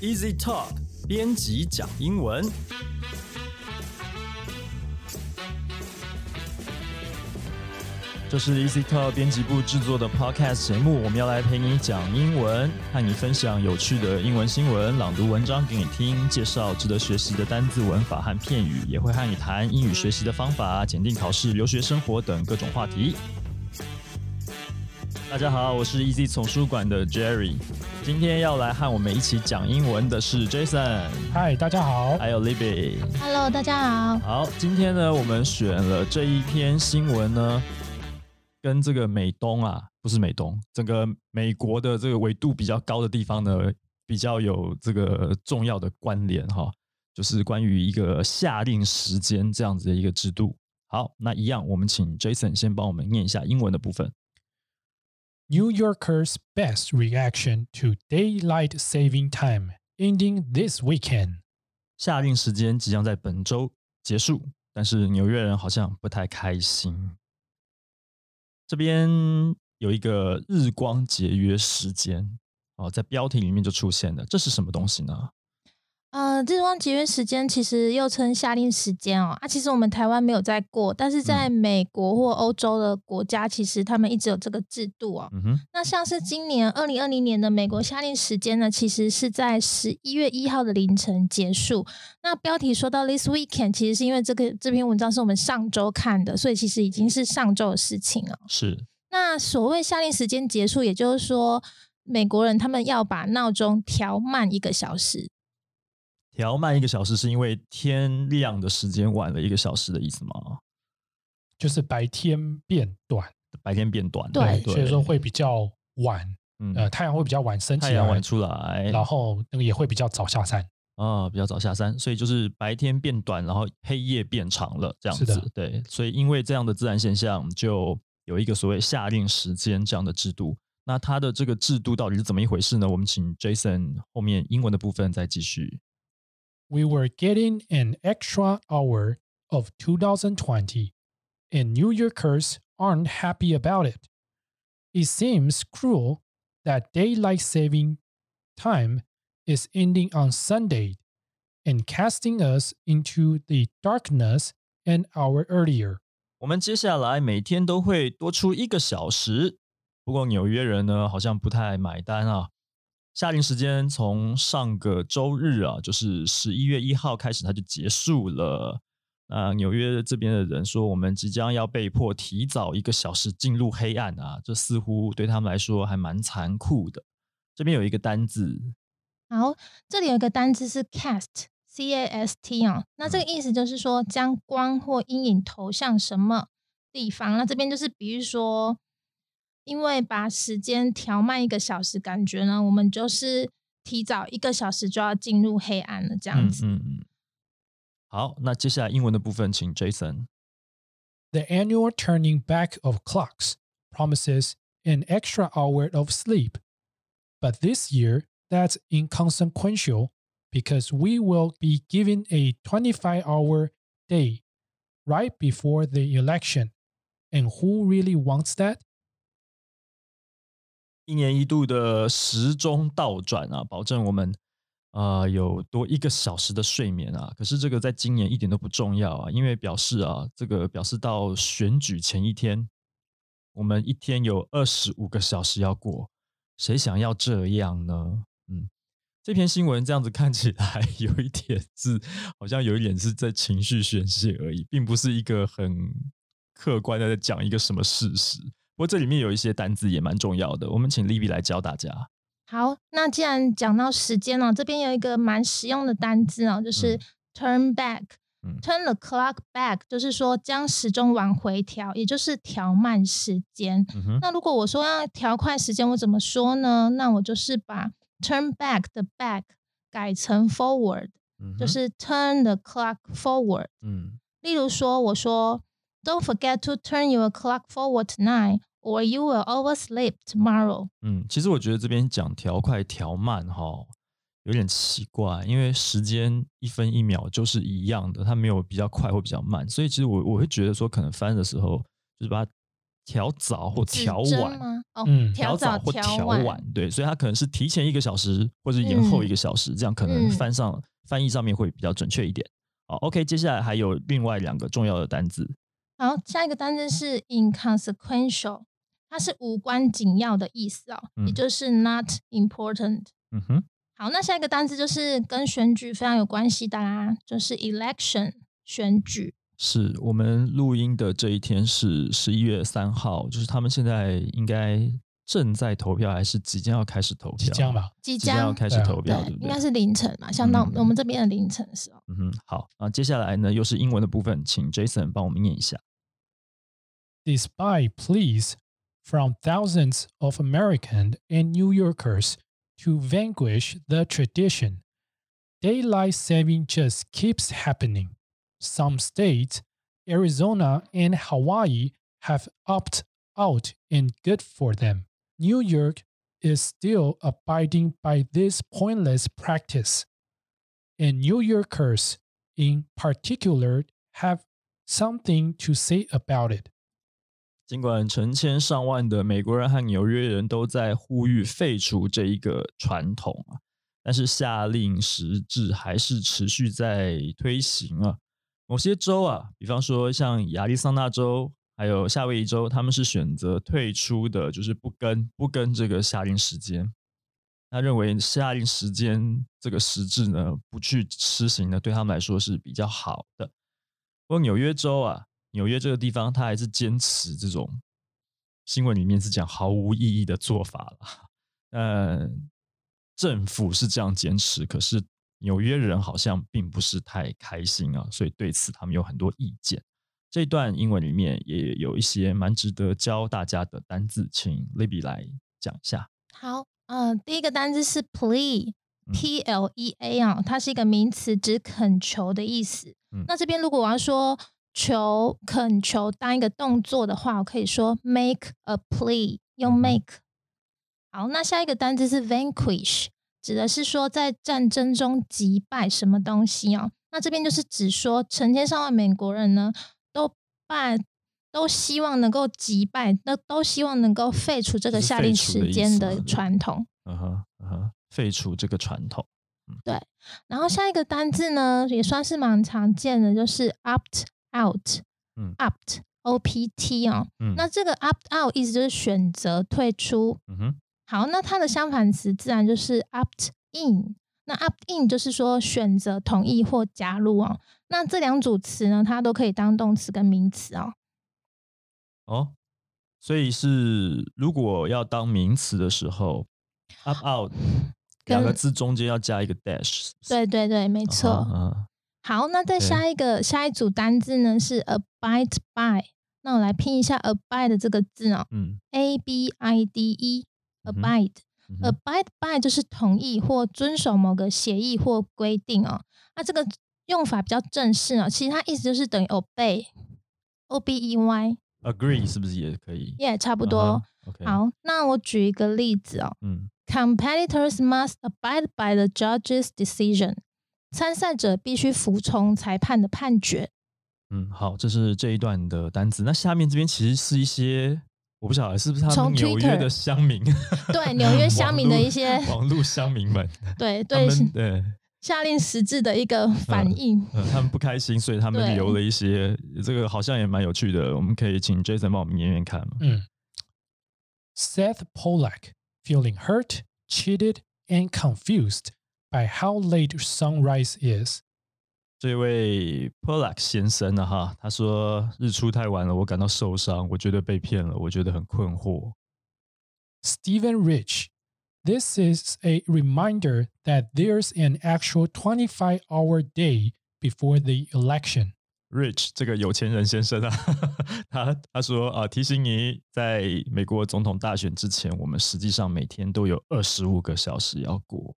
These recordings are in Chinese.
Easy Talk 编辑讲英文。这是 Easy Talk 编辑部制作的 Podcast 节目，我们要来陪你讲英文，和你分享有趣的英文新闻，朗读文章给你听，介绍值得学习的单字、文法和片语，也会和你谈英语学习的方法、检定考试、留学生活等各种话题。大家好，我是 Easy 丛书馆的 Jerry，今天要来和我们一起讲英文的是 Jason，嗨，大家好。还有 Libby。Hello，大家好。好，今天呢，我们选了这一篇新闻呢，跟这个美东啊，不是美东，整个美国的这个纬度比较高的地方呢，比较有这个重要的关联哈，就是关于一个下令时间这样子的一个制度。好，那一样，我们请 Jason 先帮我们念一下英文的部分。New Yorkers' best reaction to daylight saving time ending this weekend. 下令时间即将在本周结束，但是纽约人好像不太开心。这边有一个日光节约时间哦，在标题里面就出现了，这是什么东西呢？ 呃，日光节约时间其实又称夏令时间哦。啊，其实我们台湾没有在过，但是在美国或欧洲的国家，其实他们一直有这个制度哦。嗯哼，那像是今年二零二零年的美国夏令时间呢，其实是在十一月一号的凌晨结束。那标题说到 this weekend，其实是因为这个这篇文章是我们上周看的，所以其实已经是上周的事情了。是那所谓夏令时间结束，也就是说，美国人他们要把闹钟调慢一个小时。调慢一个小时，是因为天亮的时间晚了一个小时的意思吗？就是白天变短，白天变短了，对所以说会比较晚，嗯，呃，太阳会比较晚升起来，太阳晚出来，然后那个也会比较早下山。啊、比较早下山，所以就是白天变短，然后黑夜变长了，这样子。对，所以因为这样的自然现象，就有一个所谓夏令时间这样的制度。那它的这个制度到底是怎么一回事呢？我们请 Jason 后面英文的部分再继续。We were getting an extra hour of 2020, and New Yorkers aren't happy about it. It seems cruel that daylight saving time is ending on Sunday and casting us into the darkness an hour earlier. 我们接下来每天都会多出一个小时，不过纽约人呢好像不太买单啊。 夏令时间从上个周日啊，就是十一月一号开始，它就结束了。那纽约这边的人说，我们即将要被迫提早一个小时进入黑暗啊，这似乎对他们来说还蛮残酷的。这边有一个单字，好，这里有一个单字是 cast，c a s t 哦，那这个意思就是说将光或阴影投向什么地方。那这边就是比如说，因为把时间调慢一个小时，感觉呢，我们就是提早一个小时就要进入黑暗了，这样子。嗯嗯嗯。好，那接下来英文的部分，请 Jason。 The annual turning back of clocks promises an extra hour of sleep. But this year, that's inconsequential because we will be given a 25 hour day right before the election. And who really wants that? 一年一度的时钟倒转啊，保证我们呃有多一个小时的睡眠啊。可是这个在今年一点都不重要啊，因为表示啊，这个表示到选举前一天，我们一天有二十五个小时要过，谁想要这样呢？嗯，这篇新闻这样子看起来 有一点是，好像有一点是在情绪宣泄而已，并不是一个很客观的在讲一个什么事实。不过这里面有一些单字也蛮重要的，我们请 Libby 来教大家。好，那既然讲到时间哦，这边有一个蛮实用的单字哦，就是嗯 turn back。嗯 turn the clock back 就是说将时钟往回调，也就是调慢时间。嗯，那如果我说要调快时间，我怎么说呢？那我就是把 turn back 的 back 改成 forward，嗯就是 turn the clock forward。嗯例如说，我说 Don't forget to turn your clock forward tonight, or you will oversleep tomorrow。嗯，其实我觉得这边讲调快调慢哈，有点奇怪，因为时间一分一秒就是一样的，它没有比较快或比较慢，所以其实我我会觉得说，可能翻的时候就是把它调早或调晚，吗？哦，嗯调早或调晚，晚，对，所以它可能是提前一个小时或者延后一个小时，这样可能嗯翻上翻译上面会比较准确一点。好，OK，接下来还有另外两个重要的单字，好，下一个单词是 inconsequential，它是无关紧要的意思哦，也嗯就是 not important。嗯哼，好，那下一个单词就是跟选举非常有关系的啦，就是 election 选举。是我们录音的这一天是十一月三号，就是他们现在应该正在投票，还是即将要开始投票？即将？吧？即即将要将开始投票，对对，不对应该？是凌晨嘛，相当嗯我们这边的凌晨的时候。嗯哼，好啊，接下来呢又是英文的部分，请 Jason 帮我们念一下。Despite pleas from thousands of Americans and New Yorkers to vanquish the tradition, daylight saving just keeps happening. Some states, Arizona and Hawaii, have opted out, and good for them. New York is still abiding by this pointless practice. And New Yorkers, in particular, have something to say about it. 尽管成千上万的美国人和纽约人都在呼吁废除这一个传统啊，但是下令实质还是持续在推行啊。某些州啊，比方说像亚利桑那州还有夏威夷州，他们是选择退出的，就是不跟不跟这个下令时间。他认为下令时间这个实质呢，不去施行呢，对他们来说是比较好的。不过纽约州啊，纽约这个地方，他还是坚持这种新闻里面是讲毫无意义的做法了。嗯，政府是这样坚持，可是纽约人好像并不是太开心啊，所以对此他们有很多意见。这段英文里面也有一些蛮值得教大家的单字，请 Libby 来讲一下。好，呃，第一个单字是 plea。嗯 P L E A 啊，它是一个名词，指恳求的意思。嗯那这边如果我要说求、恳求当一个动作的话，我可以说 make a plea，用 make。好，那下一个单字是 vanquish，指的是说在战争中击败什么东西哦。那这边就是指说成千上万美国人呢，都败，都希望能够击败，那都希望能够废除这个就是下令时间的传统。嗯哼，嗯哼，废除这个传统。对然后下一个单字呢，也算是蛮常见的，就是 opt out，嗯，opt o p t 哦。嗯，那这个 opt out 意思就是选择退出。嗯哼，好，那它的相反词自然就是 opt in。那 opt in 就是说选择同意或加入哦。那这两组词呢，它都可以当动词跟名词哦。哦，所以是如果要当名词的时候，up out 两个字中间要加一个 dash，对对对，没错。啊啊好，那再下一个下一组单字呢是 abide by。那我来拼一下 abide 的这个字哦嗯，a b i d e 嗯哼 abide。嗯哼 abide by 就是同意或遵守某个协议或规定哦。那这个用法比较正式哦，其实它意思就是等于 obey，o b e y，agree 是不是也可以？也差不不多。好，那我举一个例子哦嗯，competitors must abide by the judge's decision。参赛者必须服从裁判的判决。嗯，好，这是这一段的单词。那下面这边其实是一些，我不晓得是不是他从们纽约的乡民，对 纽约乡民的一些网络乡民们，对 他对 对。下令实质的一个反应。嗯，他们不开心，所以他们留了一些，这个好像也蛮有趣的。我们可以请 Jason 帮我们念念看吗？Mm. Seth Pollack, feeling hurt, cheated, and confused by how late sunrise is. 这位 Polak 先生呢，哈，他说日出太晚了，我感到受伤，我觉得被骗了，我觉得很困惑。 Stephen Rich, this is a reminder that there's an actual 25 hour day before the election. Rich 这个有钱人先生啊，他他说啊，提醒你，在美国总统大选之前，我们实际上每天都有二十五个小时要过。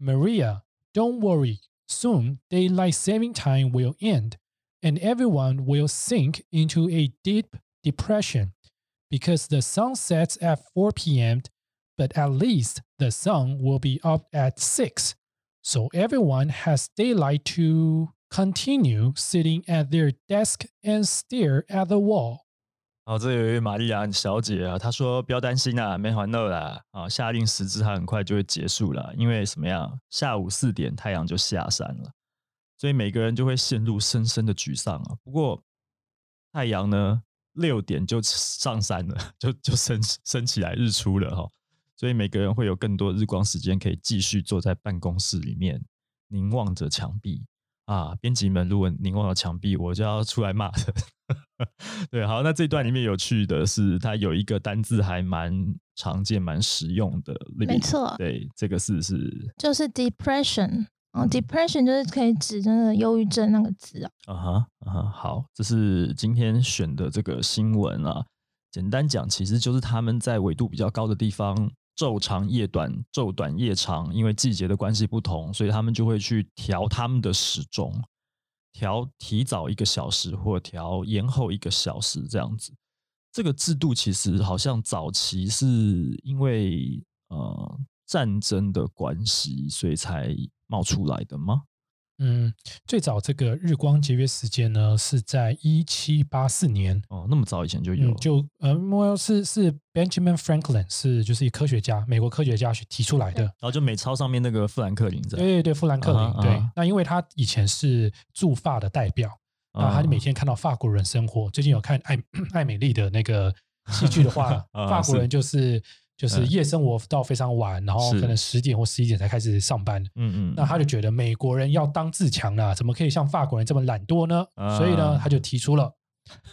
Maria, don't worry. Soon, daylight saving time will end, and everyone will sink into a deep depression because the sun sets at 4 p.m., but at least the sun will be up at 6. So everyone has daylight to continue sitting at their desk and stare at the wall. 好，这有一位玛丽亚小姐啊，她说不要担心啊，没烦恼啦，啊，下令时之它很快就会结束了，因为什么样？下午四点太阳就下山了，所以每个人就会陷入深深的沮丧啊。不过太阳呢，六点就上山了，就就升升起来日出了哈，所以每个人会有更多日光时间可以继续坐在办公室里面凝望着墙壁。啊，编辑们，如果凝望着墙壁，我就要出来骂人。对，好，那这段里面有趣的是，它有一个单字还蛮常见、蛮实用的。没错，对，这个是是就是 depression 哦，depression 就是可以指那个忧郁症那个字啊。啊哈啊哈，好，这是今天选的这个新闻啊。简单讲，其实就是他们在纬度比较高的地方。昼长夜短，昼短夜长，因为季节的关系不同，所以他们就会去调他们的时钟，调提早一个小时或调延后一个小时这样子。这个制度其实好像早期是因为呃战争的关系，所以才冒出来的吗？嗯，最早这个日光节约时间呢，是在一七八四年哦，那么早以前就有，就呃莫，是是 Benjamin Franklin 是就是一科学家，美国科学家去提出来的。然后就美钞上面那个富兰克林在，对对对，富兰克林对。那因为他以前是驻法的代表，啊，他就每天看到法国人生活。最近有看艾 艾美丽的那个戏剧的话，法国人就是。就是夜生活到非常晚，然后可能十点或十一点才开始上班。嗯嗯，那他就觉得美国人要当自强了，怎么可以像法国人这么懒惰呢？所以呢，他就提出了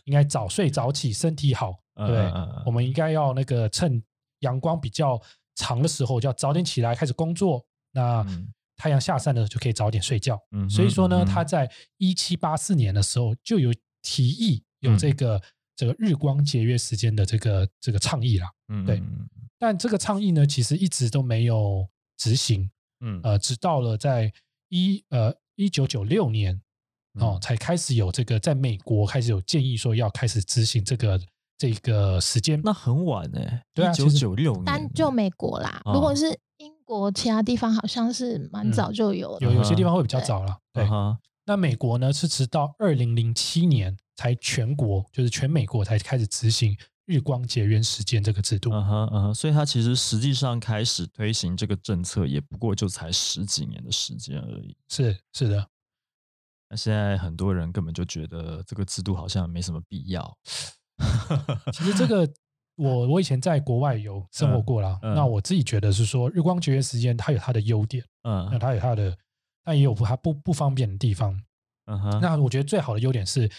应该早睡早起，身体好。对，我们应该要那个趁阳光比较长的时候，就要早点起来开始工作。那太阳下山了，就可以早点睡觉。所以说呢，他在一七八四年的时候就有提议有这个这个日光节约时间的这个这个倡议了。嗯，对。但这个倡议呢，其实一直都没有执行，嗯，呃，直到了在一呃一九九六年哦，才开始有这个在美国开始有建议说要开始执行这个这个时间。那很晚哎，对啊，一九九六年，单就美国啦。如果是英国其他地方，好像是蛮早就有，有有些地方会比较早了。对，那美国呢是直到二零零七年才全国就是全美国才开始执行。日光节约时间这个制度，嗯哼嗯哼，所以它其实实际上开始推行这个政策，也不过就才十几年的时间而已。是是的，那现在很多人根本就觉得这个制度好像没什么必要。其实这个，我我以前在国外有生活过啦，那我自己觉得是说，日光节约时间它有它的优点，嗯，那它有它的，但也有它不不方便的地方。嗯哼，那我觉得最好的优点是。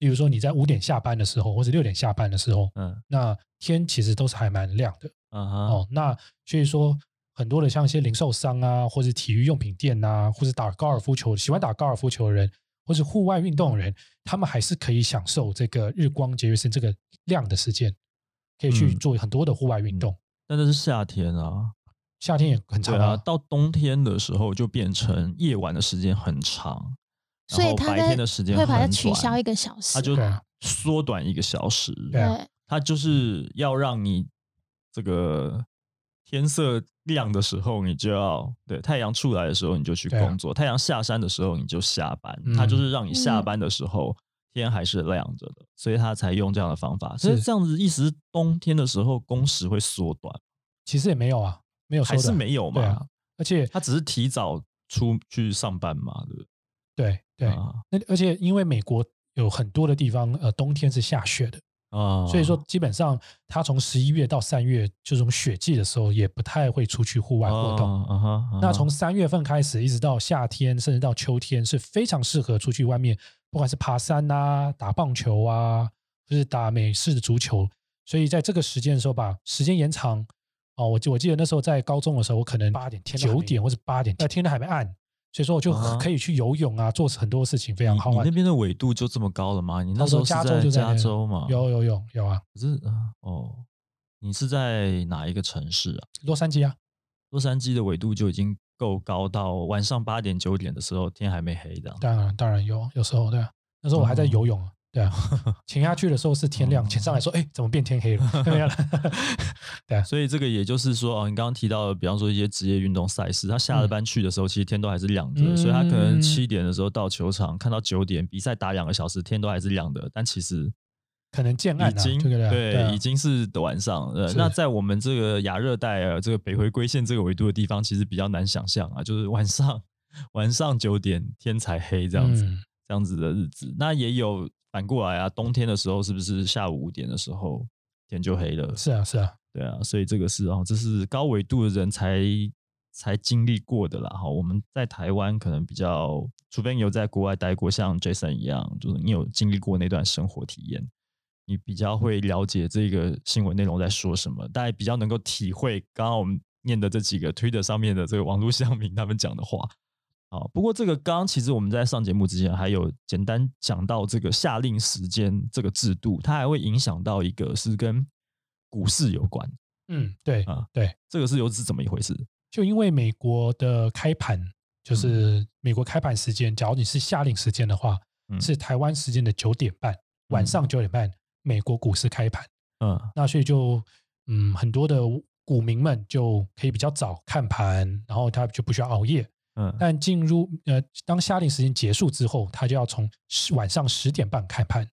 例如说你在五点下班的时候，或者六点下班的时候，嗯，那天其实都是还蛮亮的，嗯哦，那所以说很多的像一些零售商啊，或者体育用品店呐，或者打高尔夫球喜欢打高尔夫球的人，或者户外运动的人，他们还是可以享受这个日光节约时这个亮的时间，可以去做很多的户外运动。但那是夏天啊，夏天也很长啊，到冬天的时候就变成夜晚的时间很长。所以他白天的时间会把它取消一个小时，他就缩短一个小时。对，他就是要让你这个天色亮的时候，你就要对太阳出来的时候你就去工作，太阳下山的时候你就下班。他就是让你下班的时候天还是亮着的，所以他才用这样的方法。所以这样子意思是冬天的时候工时会缩短？其实也没有啊，没有还是没有嘛。而且他只是提早出去上班嘛，对不对？对对，那而且因为美国有很多的地方，呃，冬天是下雪的啊，所以说基本上他从十一月到三月，就从雪季的时候，也不太会出去户外活动。那从三月份开始，一直到夏天，甚至到秋天，是非常适合出去外面，不管是爬山啊、打棒球啊，就是打美式的足球。所以在这个时间的时候，把时间延长。哦，我我记得那时候在高中的时候，我可能八点天九点或者八点，那天都还没暗。所以说我就可以去游泳啊，做很多事情，非常好玩。你那边的纬度就这么高了吗？你那时候加州就在加州嘛？有有有有啊！可是哦，你是在哪一个城市啊？洛杉矶啊。洛杉矶的纬度就已经够高，到晚上八点九点的时候天还没黑的。当然当然有，有时候对啊，那时候我还在游泳啊。对啊，潜下去的时候是天亮，潜上来说，哎，怎么变天黑了？对啊，所以这个也就是说，哦，你刚刚提到的，比方说一些职业运动赛事，他下了班去的时候，其实天都还是亮的，所以他可能七点的时候到球场，看到九点比赛打两个小时，天都还是亮的，但其实可能建案啊，已经对已经是晚上。呃，那在我们这个亚热带呃这个北回归线这个纬度的地方，其实比较难想象啊，就是晚上晚上九点天才黑这样子，嗯。这样子的日子。那也有反过来啊，冬天的时候是不是下午五点的时候天就黑了？是啊，是啊，对啊，所以这个是哦，这是高纬度的人才才经历过的啦。哈，我们在台湾可能比较，除非你有在国外待过，像 Jason 一样，就是你有经历过那段生活体验，你比较会了解这个新闻内容在说什么，大家比较能够体会刚刚我们念的这几个 Twitter 上面的这个网络 乡民他们讲的话。好，不过这个刚刚其实我们在上节目之前还有简单讲到这个下令时间这个制度，它还会影响到一个是跟股市有关。嗯，对啊对，这个是又是怎么一回事？就因为美国的开盘，嗯就是美国开盘时间，假如你是下令时间的话，嗯是台湾时间的九点半，晚上九点半，美国股市开盘。嗯那所以就嗯，很多的股民们就可以比较早看盘，然后他就不需要熬夜。嗯。但进入呃，当下令时间结束之后，他就要从十晚上十点半开盘，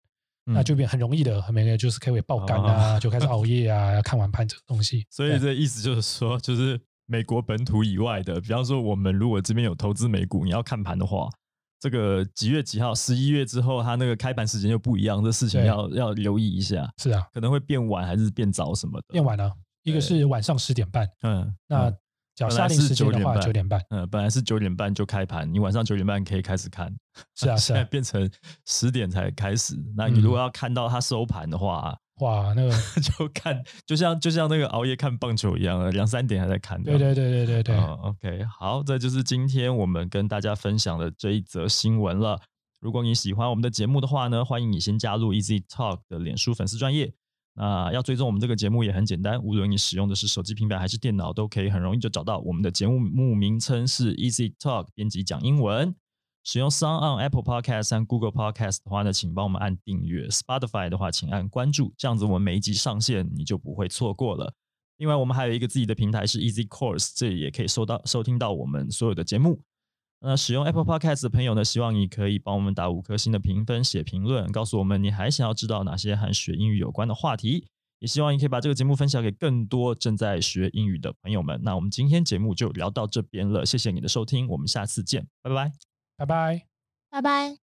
那就变很容易的，每个人就是可以爆肝啊，就开始熬夜啊，要看完盘这个东西。所以这意思就是说，就是美国本土以外的，比方说我们如果这边有投资美股，你要看盘的话，这个几月几号，十一月之后，它那个开盘时间就不一样，这事情要要留意一下，是啊，可能会变晚还是变早什么的。变晚了，一个是晚上十点半，嗯，那嗯假如本来是下令时间的9点半话九点半，嗯，本来是九点半就开盘，你晚上九点半可以开始看，是啊是 现在啊，变成十点才开始。那你如嗯果要看到它收盘的话，哇，那个 就看就像就像那个熬夜看棒球一样，两三点还在看。对对对对对对，嗯 OK，好，这就是今天我们跟大家分享的这一则新闻了。如果你喜欢我们的节目的话呢，欢迎你先加入 Easy Talk 的脸书粉丝专业。那要追踪我们这个节目也很简单，无论你使用的是手机、平板还是电脑，都可以很容易就找到我们的节目目名称是 Easy Talk，编辑讲英文。使用 Sound on Apple Podcast 和 Google Podcast 的话呢，请帮我们按订阅；Spotify 的话，请按关注，这样子我们每一集上线你就不会错过了。另外，我们还有一个自己的平台是 Easy Course，这里也可以收到收听到我们所有的节目。那使用 Apple Podcast 的朋友呢，希望你可以帮我们打五颗星的评分、写评论，告诉我们你还想要知道哪些和学英语有关的话题。也希望你可以把这个节目分享给更多正在学英语的朋友们。那我们今天节目就聊到这边了，谢谢你的收听，我们下次见，拜拜。拜拜。拜拜。